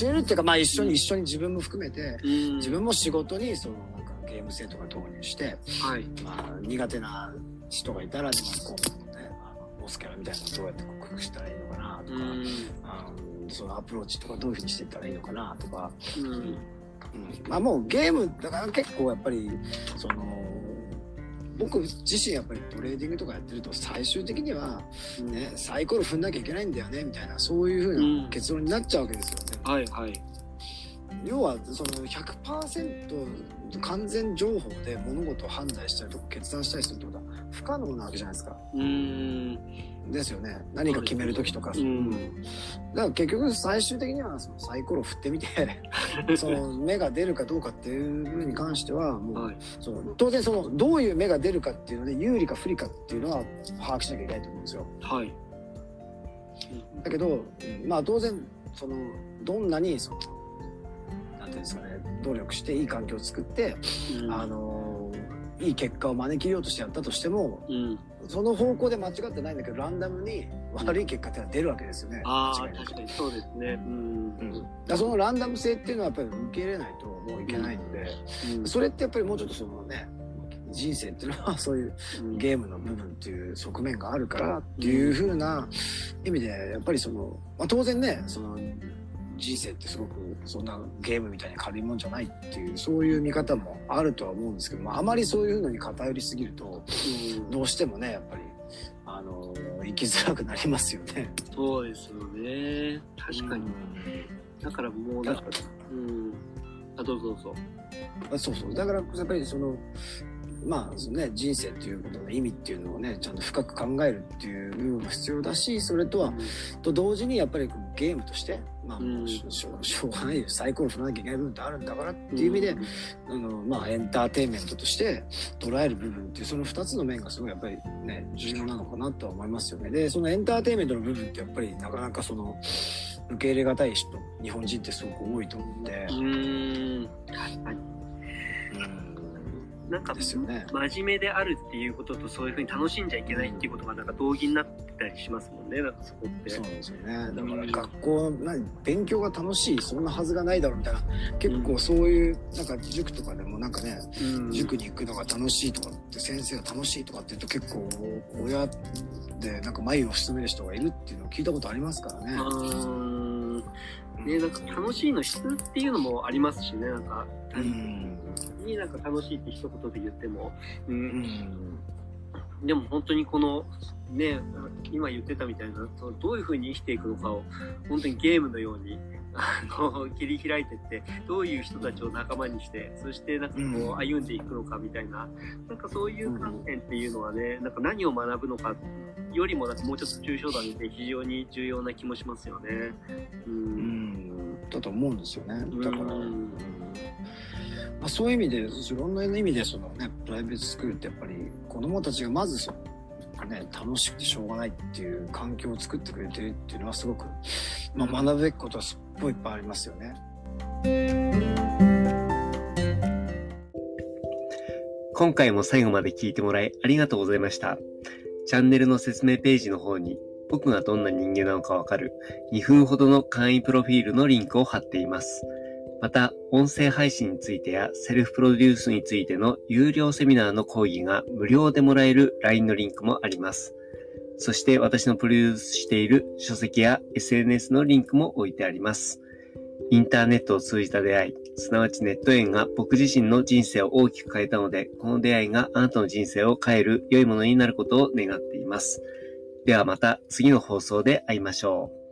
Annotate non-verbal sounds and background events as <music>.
教えるっていうか、まあ一緒に、一緒に自分も含めて、うん自分も仕事にそのなんかゲーム性とか導入して、はい。まあ苦手な人がいたら、でもこうね、ボスキャラみたいなのどうやって克服したらいいのかなとか、うん。あのそのアプローチとかどういうふうにしていったらいいのかなとか、うん。うん、まあもうゲームだから結構やっぱりその僕自身やっぱりトレーディングとかやってると最終的にはねサイコロ踏んなきゃいけないんだよねみたいなそういうふうな結論になっちゃうわけですよね。はいはい。要はその100%完全情報で物事を判断したりとか決断したりするってことは不可能なわけじゃないですか。うん。ですよね。何か決める時とか。うんだから結局最終的にはそのサイコロを振ってみて <laughs> その目が出るかどうかっていう部分に関してはもう、はい。その当然そのどういう目が出るかっていうので有利か不利かっていうのは把握しなきゃいけないと思うんですよ。はい。だけどまあ当然そのどんなにそのですかね努力していい環境を作って、うんあのいい結果を招きようとしてやったとしてもうん。その方向で間違ってないんだけどランダムに悪い結果ってのは出るわけですよね。確かにそうですね。うん。うん、だそのランダム性っていうのはやっぱり受け入れないともういけないので、うんそれってやっぱりもうちょっとそのね人生っていうのはそういううんゲームの部分っていう側面があるからっていう風な意味でやっぱりその、まあ、当然ねその人生ってすごくそんなゲームみたいに軽いもんじゃないっていうそういう見方もあるとは思うんですけど、まあ、あまりそういうのに偏りすぎるとうんどうしてもねやっぱりあの生きづらくなりますよね。そうですよね。確かに。だからもうなんか、うん。あ、どうぞどうぞ。あそうそうだからやっぱりそのまあそのね人生っていうことの意味っていうのをねちゃんと深く考えるっていう部分も必要だしそれとはと同時にやっぱりゲームとしてまあもうしょしょうがないよサイコロ振らなきゃいけない部分ってあるんだからっていう意味で、あのまあエンターテインメントとして捉える部分っていうその2つの面がすごいやっぱりね重要なのかなとは思いますよね。でそのエンターテインメントの部分ってやっぱりなかなかその受け入れがたい人日本人ってすごく多いと思うんで。うん。確かに。うんなんか、ですよね。真面目であるっていうこととそういうふうに楽しんじゃいけないっていうことがなんか同義になってたりしますもんね。なんかそこって。そうなんですよね。だから学校何勉強が楽しいそんなはずがないだろうみたいな結構そういうなんか塾とかでもなんかね、うん塾に行くのが楽しいとかって先生が楽しいとかって言うと結構親でなんか眉を潜める人がいるっていうのを聞いたことありますからね。ね、なんか楽しいの質っていうのもありますしね、なんか、うん。になんか楽しいって一言で言っても、う、うんん。でも本当にこの、ね、今言ってたみたいな、どういうふうに生きていくのかを、本当にゲームのように、あの、切り開いてって、どういう人たちを仲間にして、そしてなんかこう歩んでいくのかみたいな、なんかそういう観点っていうのはね、なんか何を学ぶのかよりもなんかもうちょっと抽象度で非常に重要な気もしますよね。う。うんん。だと思うんですよね。だから。うんうんまあ、そういう意味でいろんな意味でそのねプライベートスクールってやっぱり子供たちがまずそのね楽しくてしょうがないっていう環境を作ってくれてるっていうのはすごく、まあ、学ぶべきことはすっごいいっぱいありますよね。今回も最後まで聞いてもらいありがとうございました。チャンネルの説明ページの方に僕がどんな人間なのかわかる2分ほどの簡易プロフィールのリンクを貼っています。また、音声配信についてやセルフプロデュースについての有料セミナーの講義が無料でもらえる LINE のリンクもあります。そして私のプロデュースしている書籍や SNS のリンクも置いてあります。インターネットを通じた出会い、すなわちネット縁が僕自身の人生を大きく変えたので、この出会いがあなたの人生を変える良いものになることを願っています。ではまた次の放送で会いましょう。